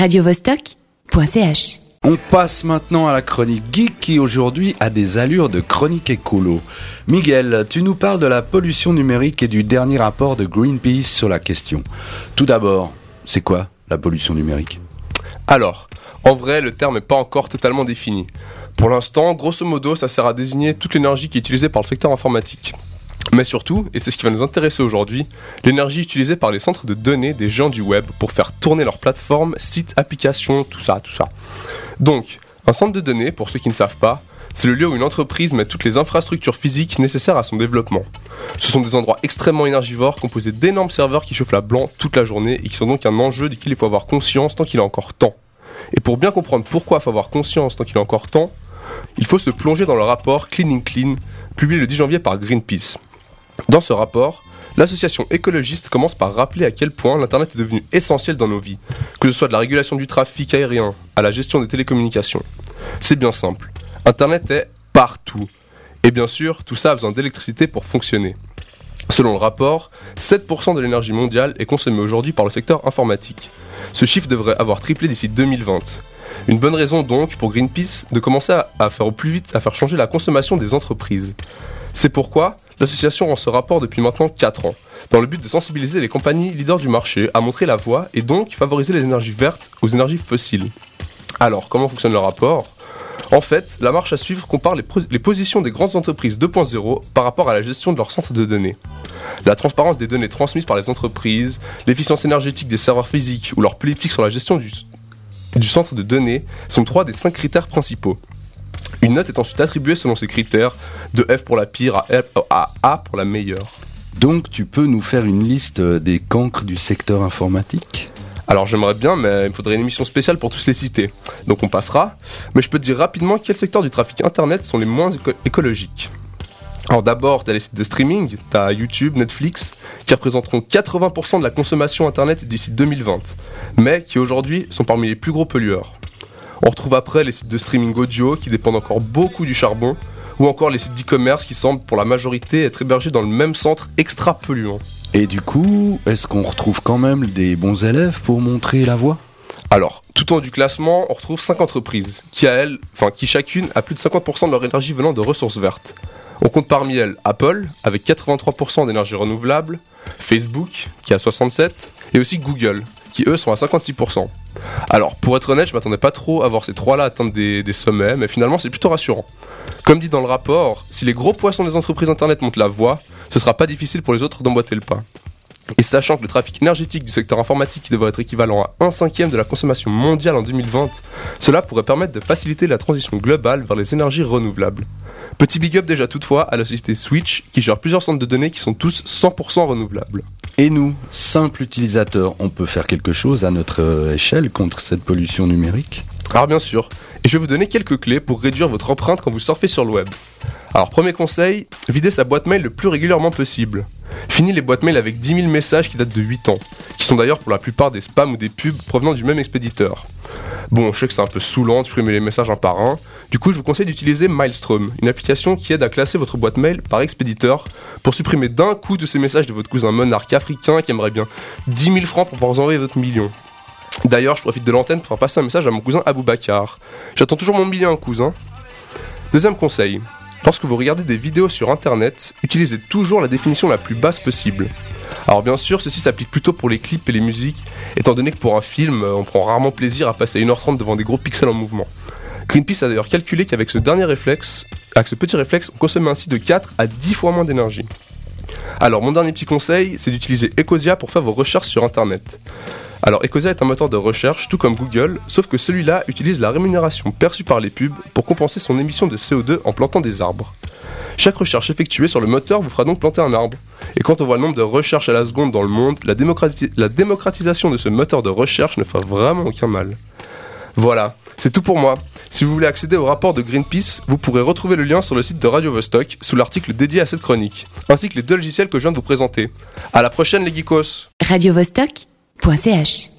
radiovostok.ch. On passe maintenant à la chronique geek qui aujourd'hui a des allures de chronique écolo. Miguel, tu nous parles de la pollution numérique et du dernier rapport de Greenpeace sur la question. Tout d'abord, c'est quoi la pollution numérique? Alors, en vrai, le terme n'est pas encore totalement défini. Pour l'instant, grosso modo, ça sert à désigner toute l'énergie qui est utilisée par le secteur informatique. Mais surtout, et c'est ce qui va nous intéresser aujourd'hui, l'énergie utilisée par les centres de données des gens du web pour faire tourner leurs plateformes, sites, applications, tout ça, tout ça. Donc, un centre de données, pour ceux qui ne savent pas, c'est le lieu où une entreprise met toutes les infrastructures physiques nécessaires à son développement. Ce sont des endroits extrêmement énergivores composés d'énormes serveurs qui chauffent la blanc toute la journée et qui sont donc un enjeu duquel il faut avoir conscience tant qu'il est encore temps. Et pour bien comprendre pourquoi il faut avoir conscience tant qu'il est encore temps, il faut se plonger dans le rapport Cleaning Clean, publié le 10 janvier par Greenpeace. Dans ce rapport, l'association écologiste commence par rappeler à quel point l'Internet est devenu essentiel dans nos vies, que ce soit de la régulation du trafic aérien à la gestion des télécommunications. C'est bien simple. Internet est partout. Et bien sûr, tout ça a besoin d'électricité pour fonctionner. Selon le rapport, 7% de l'énergie mondiale est consommée aujourd'hui par le secteur informatique. Ce chiffre devrait avoir triplé d'ici 2020. Une bonne raison donc pour Greenpeace de commencer à faire au plus vite à faire changer la consommation des entreprises. C'est pourquoi l'association rend ce rapport depuis maintenant 4 ans, dans le but de sensibiliser les compagnies leaders du marché à montrer la voie et donc favoriser les énergies vertes aux énergies fossiles. Alors, comment fonctionne le rapport? En fait, la marche à suivre compare les, positions des grandes entreprises 2.0 par rapport à la gestion de leurs centres de données. La transparence des données transmises par les entreprises, l'efficience énergétique des serveurs physiques ou leur politique sur la gestion du centre de données sont trois des cinq critères principaux. Une note est ensuite attribuée selon ces critères, de F pour la pire à, F, à A pour la meilleure. Donc tu peux nous faire une liste des cancres du secteur informatique? Alors j'aimerais bien, mais il me faudrait une émission spéciale pour tous les citer. Donc on passera. Mais je peux te dire rapidement quels secteurs du trafic internet sont les moins éco écologiques. Alors d'abord, tu as les sites de streaming, tu as YouTube, Netflix, qui représenteront 80% de la consommation internet d'ici 2020, mais qui aujourd'hui sont parmi les plus gros pollueurs. On retrouve après les sites de streaming audio qui dépendent encore beaucoup du charbon, ou encore les sites d'e-commerce qui semblent pour la majorité être hébergés dans le même centre extra polluant. Et du coup, est-ce qu'on retrouve quand même des bons élèves pour montrer la voie? Alors, tout en haut du classement, on retrouve 5 entreprises qui, à elles, enfin, qui chacune a plus de 50% de leur énergie venant de ressources vertes. On compte parmi elles Apple, avec 83% d'énergie renouvelable, Facebook, qui a 67%, et aussi Google, qui eux sont à 56%. Alors, pour être honnête, je m'attendais pas trop à voir ces trois-là atteindre des, sommets, mais finalement c'est plutôt rassurant. Comme dit dans le rapport, si les gros poissons des entreprises internet montent la voie, ce sera pas difficile pour les autres d'emboîter le pas. Et sachant que le trafic énergétique du secteur informatique devrait être équivalent à 1 cinquième de la consommation mondiale en 2020, cela pourrait permettre de faciliter la transition globale vers les énergies renouvelables. Petit big up déjà toutefois à la société Switch qui gère plusieurs centres de données qui sont tous 100% renouvelables. Et nous, simples utilisateurs, on peut faire quelque chose à notre échelle contre cette pollution numérique? Alors bien sûr, et je vais vous donner quelques clés pour réduire votre empreinte quand vous surfez sur le web. Alors premier conseil, videz sa boîte mail le plus régulièrement possible. Fini les boîtes mail avec 10 000 messages qui datent de 8 ans, qui sont d'ailleurs pour la plupart des spams ou des pubs provenant du même expéditeur. Bon, je sais que c'est un peu saoulant de supprimer les messages un par un, du coup je vous conseille d'utiliser Maelstrom, une application qui aide à classer votre boîte mail par expéditeur pour supprimer d'un coup de ces messages de votre cousin monarque africain qui aimerait bien 10 000 francs pour pouvoir vous envoyer votre million. D'ailleurs, je profite de l'antenne pour faire passer un message à mon cousin Bakar. J'attends toujours mon million, cousin. Deuxième conseil, Lorsque vous regardez des vidéos sur internet, utilisez toujours la définition la plus basse possible. Alors bien sûr, ceci s'applique plutôt pour les clips et les musiques, étant donné que pour un film, on prend rarement plaisir à passer 1h30 devant des gros pixels en mouvement. Greenpeace a d'ailleurs calculé qu'avec ce dernier réflexe, avec ce petit réflexe, on consomme ainsi de 4 à 10 fois moins d'énergie. Alors mon dernier petit conseil, c'est d'utiliser Ecosia pour faire vos recherches sur internet. Alors Ecosia est un moteur de recherche tout comme Google, sauf que celui-là utilise la rémunération perçue par les pubs pour compenser son émission de CO2 en plantant des arbres. Chaque recherche effectuée sur le moteur vous fera donc planter un arbre. Et quand on voit le nombre de recherches à la seconde dans le monde, la, la démocratisation de ce moteur de recherche ne fera vraiment aucun mal. Voilà, c'est tout pour moi. Si vous voulez accéder au rapport de Greenpeace, vous pourrez retrouver le lien sur le site de Radio Vostok sous l'article dédié à cette chronique, ainsi que les deux logiciels que je viens de vous présenter. À la prochaine les geekos Radio Vostok .ch